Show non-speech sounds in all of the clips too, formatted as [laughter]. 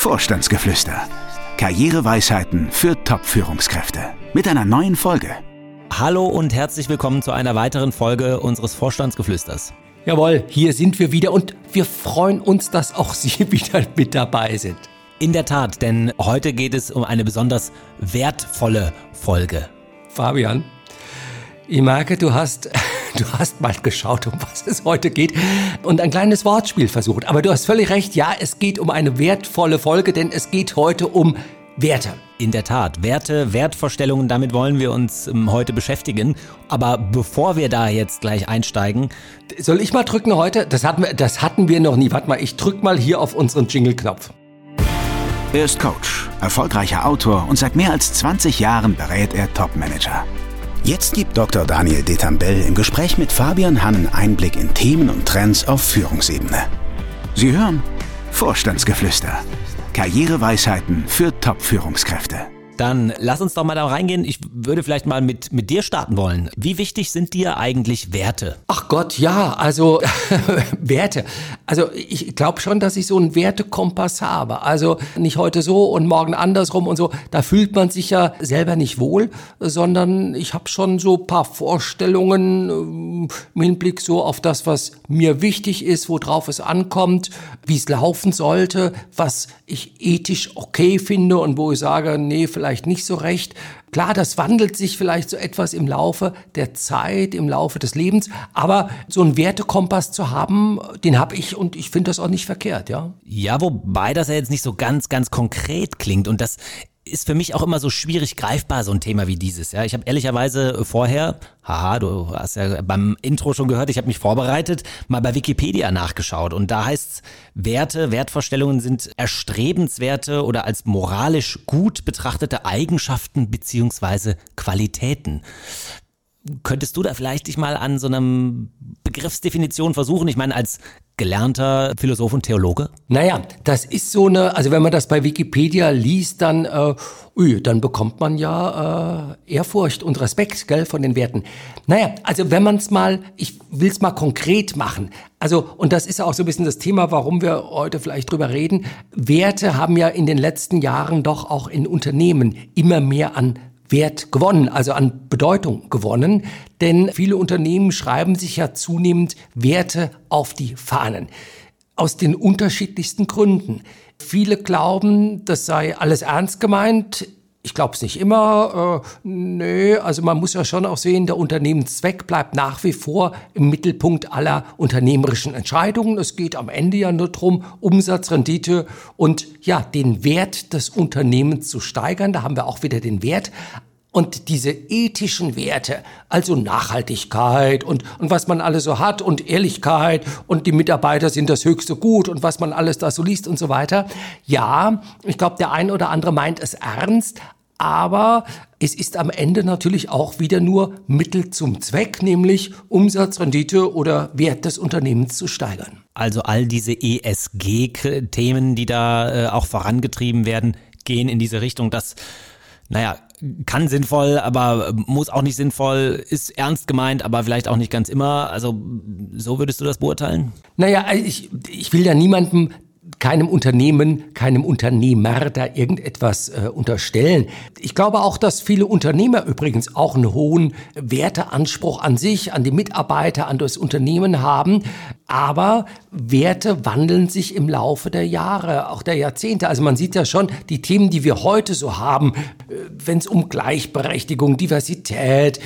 Vorstandsgeflüster. Karriereweisheiten für Top-Führungskräfte. Mit einer neuen Folge. Hallo und herzlich willkommen zu einer weiteren Folge unseres Vorstandsgeflüsters. Jawohl, hier sind wir wieder und wir freuen uns, dass auch Sie [laughs] wieder mit dabei sind. In der Tat, denn heute geht es um eine besonders wertvolle Folge. Fabian, ich merke, du hast du hast mal geschaut, um was es heute geht und ein kleines Wortspiel versucht. Aber du hast völlig recht, ja, es geht um eine wertvolle Folge, denn es geht heute um Werte. In der Tat, Werte, Wertvorstellungen, damit wollen wir uns ähm, heute beschäftigen. Aber bevor wir da jetzt gleich einsteigen. Soll ich mal drücken heute? Das hatten wir, das hatten wir noch nie. Warte mal, ich drück mal hier auf unseren Jingle-Knopf. Er ist Coach, erfolgreicher Autor und seit mehr als 20 Jahren berät er Top-Manager. Jetzt gibt Dr. Daniel Detambell im Gespräch mit Fabian Hannen Einblick in Themen und Trends auf Führungsebene. Sie hören Vorstandsgeflüster. Karriereweisheiten für Top-Führungskräfte. Dann lass uns doch mal da reingehen. Ich würde vielleicht mal mit, mit dir starten wollen. Wie wichtig sind dir eigentlich Werte? Ach Gott, ja, also [laughs] Werte. Also ich glaube schon, dass ich so einen Wertekompass habe. Also nicht heute so und morgen andersrum und so. Da fühlt man sich ja selber nicht wohl, sondern ich habe schon so paar Vorstellungen ähm, im Hinblick so auf das, was mir wichtig ist, worauf es ankommt, wie es laufen sollte, was ich ethisch okay finde und wo ich sage, nee, vielleicht vielleicht nicht so recht. Klar, das wandelt sich vielleicht so etwas im Laufe der Zeit, im Laufe des Lebens, aber so einen Wertekompass zu haben, den habe ich und ich finde das auch nicht verkehrt, ja. Ja, wobei das ja jetzt nicht so ganz, ganz konkret klingt und das ist für mich auch immer so schwierig greifbar, so ein Thema wie dieses. Ja, ich habe ehrlicherweise vorher, haha, du hast ja beim Intro schon gehört, ich habe mich vorbereitet, mal bei Wikipedia nachgeschaut und da heißt Werte, Wertvorstellungen sind erstrebenswerte oder als moralisch gut betrachtete Eigenschaften beziehungsweise Qualitäten. Könntest du da vielleicht dich mal an so einem Begriffsdefinition versuchen? Ich meine, als gelernter Philosoph und Theologe? Naja, das ist so eine, also wenn man das bei Wikipedia liest, dann, äh, ui, dann bekommt man ja äh, Ehrfurcht und Respekt, gell, von den Werten. Naja, also wenn man es mal, ich will es mal konkret machen. Also, und das ist auch so ein bisschen das Thema, warum wir heute vielleicht drüber reden. Werte haben ja in den letzten Jahren doch auch in Unternehmen immer mehr an Wert gewonnen, also an Bedeutung gewonnen. Denn viele Unternehmen schreiben sich ja zunehmend Werte auf die Fahnen. Aus den unterschiedlichsten Gründen. Viele glauben, das sei alles ernst gemeint. Ich glaube es nicht immer. Äh, nö, also man muss ja schon auch sehen, der Unternehmenszweck bleibt nach wie vor im Mittelpunkt aller unternehmerischen Entscheidungen. Es geht am Ende ja nur darum, Umsatzrendite und ja, den Wert des Unternehmens zu steigern. Da haben wir auch wieder den Wert. Und diese ethischen Werte, also Nachhaltigkeit und, und was man alles so hat und Ehrlichkeit und die Mitarbeiter sind das höchste Gut und was man alles da so liest und so weiter. Ja, ich glaube, der ein oder andere meint es ernst, aber es ist am Ende natürlich auch wieder nur Mittel zum Zweck, nämlich Umsatzrendite oder Wert des Unternehmens zu steigern. Also all diese ESG-Themen, die da äh, auch vorangetrieben werden, gehen in diese Richtung, dass naja, kann sinnvoll, aber muss auch nicht sinnvoll, ist ernst gemeint, aber vielleicht auch nicht ganz immer. Also so würdest du das beurteilen? Naja, ich, ich will ja niemandem keinem Unternehmen, keinem Unternehmer da irgendetwas äh, unterstellen. Ich glaube auch, dass viele Unternehmer übrigens auch einen hohen Werteanspruch an sich, an die Mitarbeiter, an das Unternehmen haben. Aber Werte wandeln sich im Laufe der Jahre, auch der Jahrzehnte. Also man sieht ja schon, die Themen, die wir heute so haben, äh, wenn es um Gleichberechtigung, Diversität,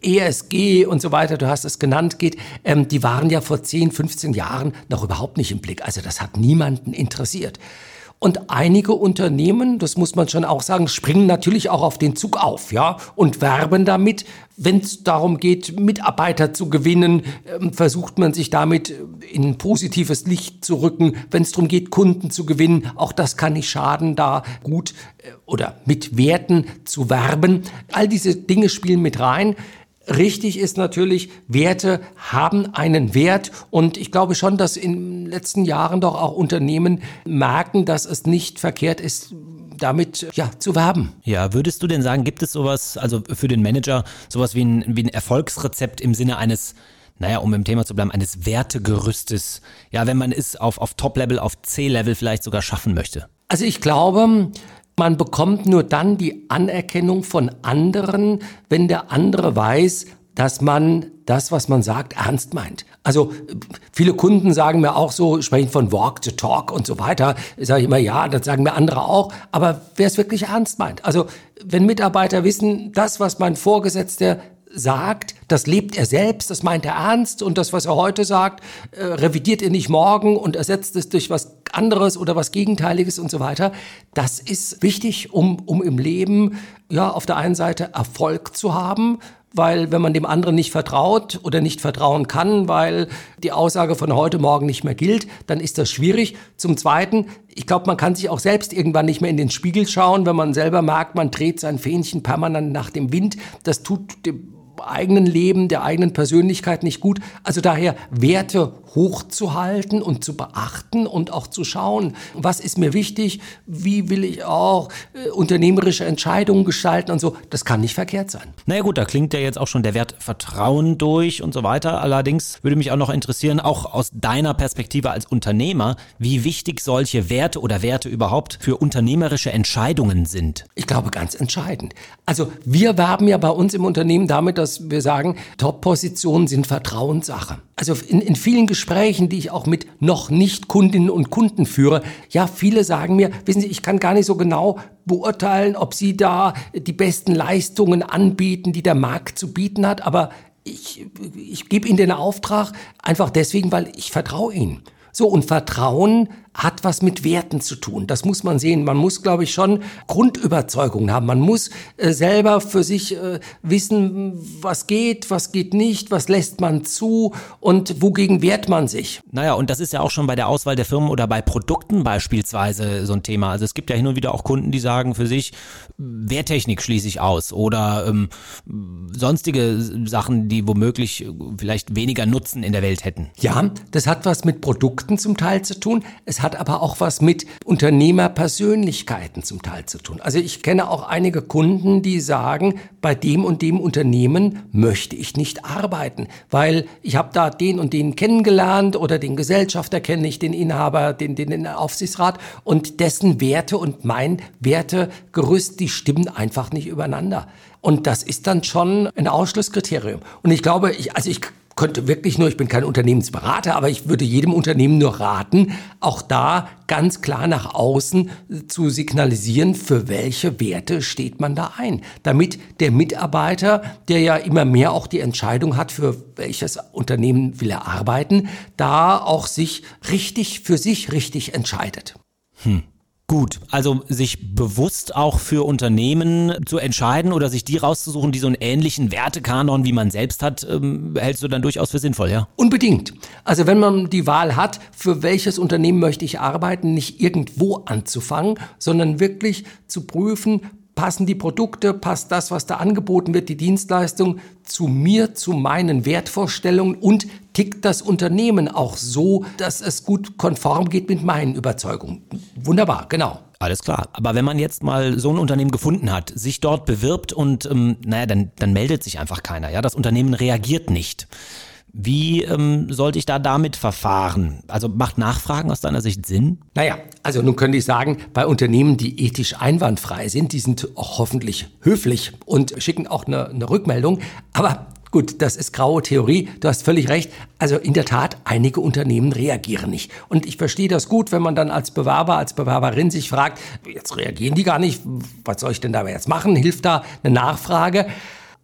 ESG und so weiter, du hast es genannt, geht, ähm, die waren ja vor 10, 15 Jahren noch überhaupt nicht im Blick. Also das hat niemanden interessiert. Und einige Unternehmen, das muss man schon auch sagen, springen natürlich auch auf den Zug auf, ja, und werben damit. Wenn es darum geht, Mitarbeiter zu gewinnen, ähm, versucht man sich damit in ein positives Licht zu rücken. Wenn es darum geht, Kunden zu gewinnen, auch das kann nicht schaden, da gut äh, oder mit Werten zu werben. All diese Dinge spielen mit rein. Richtig ist natürlich, Werte haben einen Wert und ich glaube schon, dass in den letzten Jahren doch auch Unternehmen merken, dass es nicht verkehrt ist, damit ja zu werben. Ja, würdest du denn sagen, gibt es sowas, also für den Manager, sowas wie ein, wie ein Erfolgsrezept im Sinne eines naja, um im Thema zu bleiben, eines Wertegerüstes, ja, wenn man es auf, auf Top-Level, auf C-Level vielleicht sogar schaffen möchte? Also ich glaube, man bekommt nur dann die Anerkennung von anderen, wenn der andere weiß, dass man das, was man sagt, ernst meint. Also viele Kunden sagen mir auch so, sprechen von Walk to Talk und so weiter. Sage ich immer, ja, das sagen mir andere auch. Aber wer es wirklich ernst meint. Also wenn Mitarbeiter wissen, das, was mein Vorgesetzter sagt, das lebt er selbst, das meint er ernst und das, was er heute sagt, äh, revidiert er nicht morgen und ersetzt es durch was anderes oder was Gegenteiliges und so weiter. Das ist wichtig, um, um im Leben ja auf der einen Seite Erfolg zu haben, weil wenn man dem anderen nicht vertraut oder nicht vertrauen kann, weil die Aussage von heute Morgen nicht mehr gilt, dann ist das schwierig. Zum Zweiten, ich glaube, man kann sich auch selbst irgendwann nicht mehr in den Spiegel schauen, wenn man selber merkt, man dreht sein Fähnchen permanent nach dem Wind. Das tut dem eigenen Leben, der eigenen Persönlichkeit nicht gut. Also daher Werte hochzuhalten und zu beachten und auch zu schauen, was ist mir wichtig, wie will ich auch äh, unternehmerische Entscheidungen gestalten und so. Das kann nicht verkehrt sein. Naja gut, da klingt ja jetzt auch schon der Wert Vertrauen durch und so weiter. Allerdings würde mich auch noch interessieren, auch aus deiner Perspektive als Unternehmer, wie wichtig solche Werte oder Werte überhaupt für unternehmerische Entscheidungen sind. Ich glaube ganz entscheidend. Also wir werben ja bei uns im Unternehmen damit, dass dass wir sagen, Top-Positionen sind Vertrauenssache. Also in, in vielen Gesprächen, die ich auch mit noch nicht Kundinnen und Kunden führe, ja, viele sagen mir, wissen Sie, ich kann gar nicht so genau beurteilen, ob Sie da die besten Leistungen anbieten, die der Markt zu bieten hat, aber ich, ich gebe Ihnen den Auftrag einfach deswegen, weil ich vertraue Ihnen. So, und Vertrauen hat was mit Werten zu tun. Das muss man sehen. Man muss, glaube ich, schon Grundüberzeugungen haben. Man muss äh, selber für sich äh, wissen, was geht, was geht nicht, was lässt man zu und wogegen wehrt man sich. Naja, und das ist ja auch schon bei der Auswahl der Firmen oder bei Produkten beispielsweise so ein Thema. Also es gibt ja hin und wieder auch Kunden, die sagen für sich, Wehrtechnik schließe ich aus oder ähm, sonstige Sachen, die womöglich vielleicht weniger Nutzen in der Welt hätten. Ja, das hat was mit Produkten zum Teil zu tun. Es hat aber auch was mit Unternehmerpersönlichkeiten zum Teil zu tun. Also ich kenne auch einige Kunden, die sagen, bei dem und dem Unternehmen möchte ich nicht arbeiten, weil ich habe da den und den kennengelernt oder den Gesellschafter kenne ich, den Inhaber, den, den, den Aufsichtsrat und dessen Werte und mein Wertegerüst, die stimmen einfach nicht übereinander. Und das ist dann schon ein Ausschlusskriterium. Und ich glaube, ich, also ich könnte wirklich nur, ich bin kein Unternehmensberater, aber ich würde jedem Unternehmen nur raten, auch da ganz klar nach außen zu signalisieren, für welche Werte steht man da ein, damit der Mitarbeiter, der ja immer mehr auch die Entscheidung hat, für welches Unternehmen will er arbeiten, da auch sich richtig für sich richtig entscheidet. Hm. Gut, also sich bewusst auch für Unternehmen zu entscheiden oder sich die rauszusuchen, die so einen ähnlichen Wertekanon wie man selbst hat, ähm, hältst du dann durchaus für sinnvoll, ja? Unbedingt. Also wenn man die Wahl hat, für welches Unternehmen möchte ich arbeiten, nicht irgendwo anzufangen, sondern wirklich zu prüfen, passen die Produkte, passt das, was da angeboten wird, die Dienstleistung zu mir, zu meinen Wertvorstellungen und tickt das Unternehmen auch so, dass es gut konform geht mit meinen Überzeugungen. Wunderbar, genau. Alles klar. Aber wenn man jetzt mal so ein Unternehmen gefunden hat, sich dort bewirbt und ähm, naja, dann, dann meldet sich einfach keiner. Ja, das Unternehmen reagiert nicht. Wie ähm, sollte ich da damit verfahren? Also macht Nachfragen aus deiner Sicht Sinn? Naja, also nun könnte ich sagen, bei Unternehmen, die ethisch einwandfrei sind, die sind hoffentlich höflich und schicken auch eine, eine Rückmeldung. Aber Gut, das ist graue Theorie. Du hast völlig recht. Also in der Tat, einige Unternehmen reagieren nicht. Und ich verstehe das gut, wenn man dann als Bewerber, als Bewerberin sich fragt, jetzt reagieren die gar nicht. Was soll ich denn da jetzt machen? Hilft da eine Nachfrage?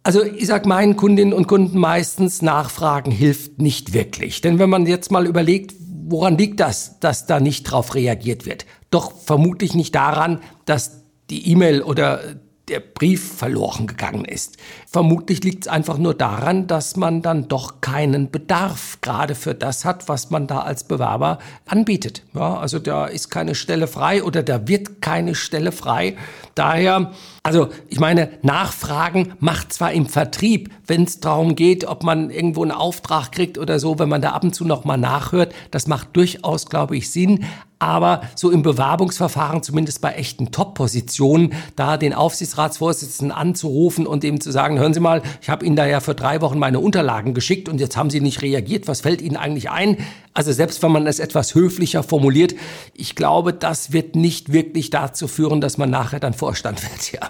Also ich sag meinen Kundinnen und Kunden meistens, Nachfragen hilft nicht wirklich. Denn wenn man jetzt mal überlegt, woran liegt das, dass da nicht drauf reagiert wird? Doch vermutlich nicht daran, dass die E-Mail oder der Brief verloren gegangen ist. Vermutlich liegt es einfach nur daran, dass man dann doch keinen Bedarf gerade für das hat, was man da als Bewerber anbietet. Ja, also da ist keine Stelle frei oder da wird keine Stelle frei. Daher, also ich meine, Nachfragen macht zwar im Vertrieb, wenn es darum geht, ob man irgendwo einen Auftrag kriegt oder so, wenn man da ab und zu nochmal nachhört, das macht durchaus, glaube ich, Sinn. Aber so im Bewerbungsverfahren, zumindest bei echten Top-Positionen, da den Aufsichtsratsvorsitzenden anzurufen und ihm zu sagen, hören Sie mal, ich habe Ihnen da ja für drei Wochen meine Unterlagen geschickt und jetzt haben Sie nicht reagiert, was fällt Ihnen eigentlich ein? Also selbst wenn man es etwas höflicher formuliert, ich glaube, das wird nicht wirklich dazu führen, dass man nachher dann Vorstand wird, ja.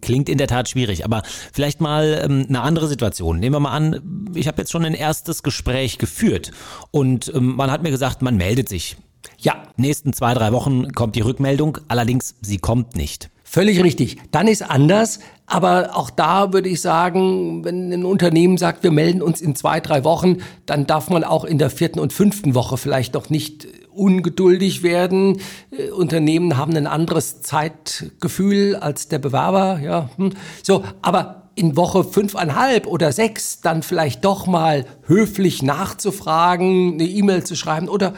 Klingt in der Tat schwierig, aber vielleicht mal ähm, eine andere Situation. Nehmen wir mal an, ich habe jetzt schon ein erstes Gespräch geführt und ähm, man hat mir gesagt, man meldet sich. Ja. Nächsten zwei, drei Wochen kommt die Rückmeldung, allerdings sie kommt nicht. Völlig richtig. Dann ist anders. Aber auch da würde ich sagen, wenn ein Unternehmen sagt, wir melden uns in zwei, drei Wochen, dann darf man auch in der vierten und fünften Woche vielleicht noch nicht ungeduldig werden. Äh, Unternehmen haben ein anderes Zeitgefühl als der Bewerber. Ja, hm. so. Aber in Woche fünfeinhalb oder sechs dann vielleicht doch mal höflich nachzufragen, eine E-Mail zu schreiben oder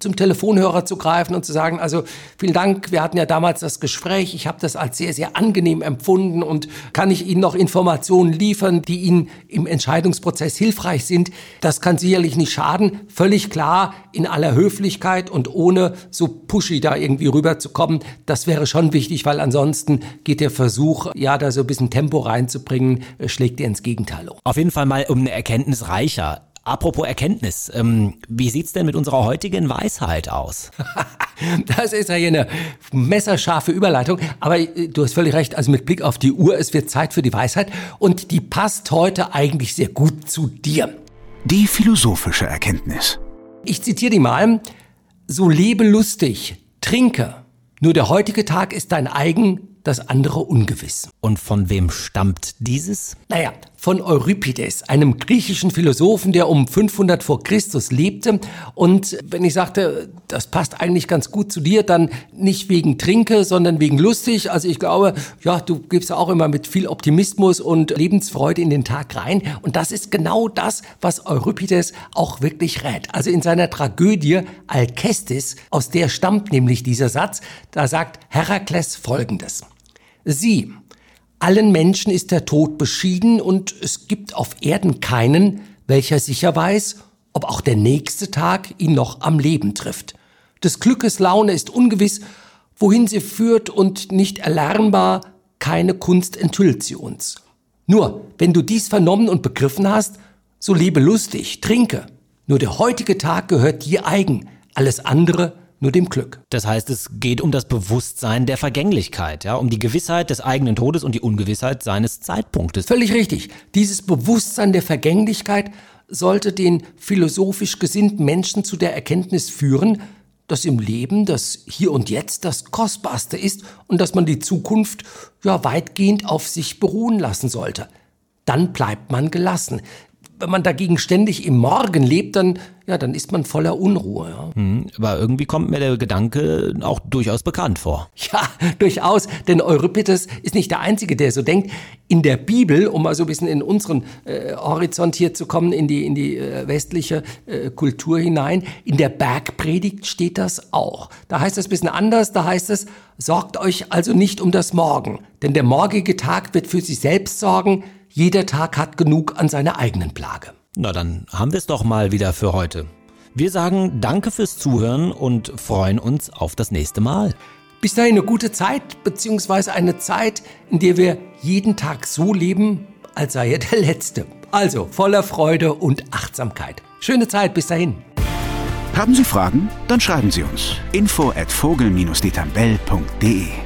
zum Telefonhörer zu greifen und zu sagen, also vielen Dank, wir hatten ja damals das Gespräch, ich habe das als sehr, sehr angenehm empfunden und kann ich Ihnen noch Informationen liefern, die Ihnen im Entscheidungsprozess hilfreich sind. Das kann sicherlich nicht schaden, völlig klar, in aller Höflichkeit und ohne so pushy da irgendwie rüberzukommen. Das wäre schon wichtig, weil ansonsten geht der Versuch, ja, da so ein bisschen Tempo reinzubringen, äh, schlägt er ins Gegenteil um. Auf jeden Fall mal um eine Erkenntnis reicher. Apropos Erkenntnis, ähm, wie sieht's denn mit unserer heutigen Weisheit aus? [laughs] das ist ja hier eine messerscharfe Überleitung, aber äh, du hast völlig recht, also mit Blick auf die Uhr, es wird Zeit für die Weisheit und die passt heute eigentlich sehr gut zu dir. Die philosophische Erkenntnis. Ich zitiere die mal, so lebe lustig, trinke, nur der heutige Tag ist dein eigen, das andere ungewiss. Und von wem stammt dieses? Naja, von Euripides, einem griechischen Philosophen, der um 500 vor Christus lebte. Und wenn ich sagte, das passt eigentlich ganz gut zu dir, dann nicht wegen Trinke, sondern wegen lustig. Also ich glaube, ja, du gibst auch immer mit viel Optimismus und Lebensfreude in den Tag rein. Und das ist genau das, was Euripides auch wirklich rät. Also in seiner Tragödie Alcestis, aus der stammt nämlich dieser Satz, da sagt Herakles Folgendes. Sie, allen Menschen ist der Tod beschieden und es gibt auf Erden keinen, welcher sicher weiß, ob auch der nächste Tag ihn noch am Leben trifft. Des Glückes Laune ist ungewiss, wohin sie führt und nicht erlernbar, keine Kunst enthüllt sie uns. Nur, wenn du dies vernommen und begriffen hast, so lebe lustig, trinke. Nur der heutige Tag gehört dir eigen, alles andere nur dem Glück. Das heißt, es geht um das Bewusstsein der Vergänglichkeit, ja, um die Gewissheit des eigenen Todes und die Ungewissheit seines Zeitpunktes. Völlig richtig. Dieses Bewusstsein der Vergänglichkeit sollte den philosophisch gesinnten Menschen zu der Erkenntnis führen, dass im Leben das Hier und Jetzt das Kostbarste ist und dass man die Zukunft ja weitgehend auf sich beruhen lassen sollte. Dann bleibt man gelassen wenn man dagegen ständig im Morgen lebt, dann, ja, dann ist man voller Unruhe. Ja. Hm, aber irgendwie kommt mir der Gedanke auch durchaus bekannt vor. [laughs] Ja, durchaus, denn Euripides ist nicht der Einzige, der so denkt. In der Bibel, um mal so ein bisschen in unseren äh, Horizont hier zu kommen, in die, in die äh, westliche äh, Kultur hinein, in der Bergpredigt steht das auch. Da heißt es ein bisschen anders, da heißt es, sorgt euch also nicht um das Morgen, denn der morgige Tag wird für sich selbst sorgen, jeder Tag hat genug an seiner eigenen Plage. Na, dann haben wir es doch mal wieder für heute. Wir sagen Danke fürs Zuhören und freuen uns auf das nächste Mal. Bis dahin eine gute Zeit, beziehungsweise eine Zeit, in der wir jeden Tag so leben, als sei er der letzte. Also voller Freude und Achtsamkeit. Schöne Zeit, bis dahin. Haben Sie Fragen? Dann schreiben Sie uns. Info at vogel-detambell.de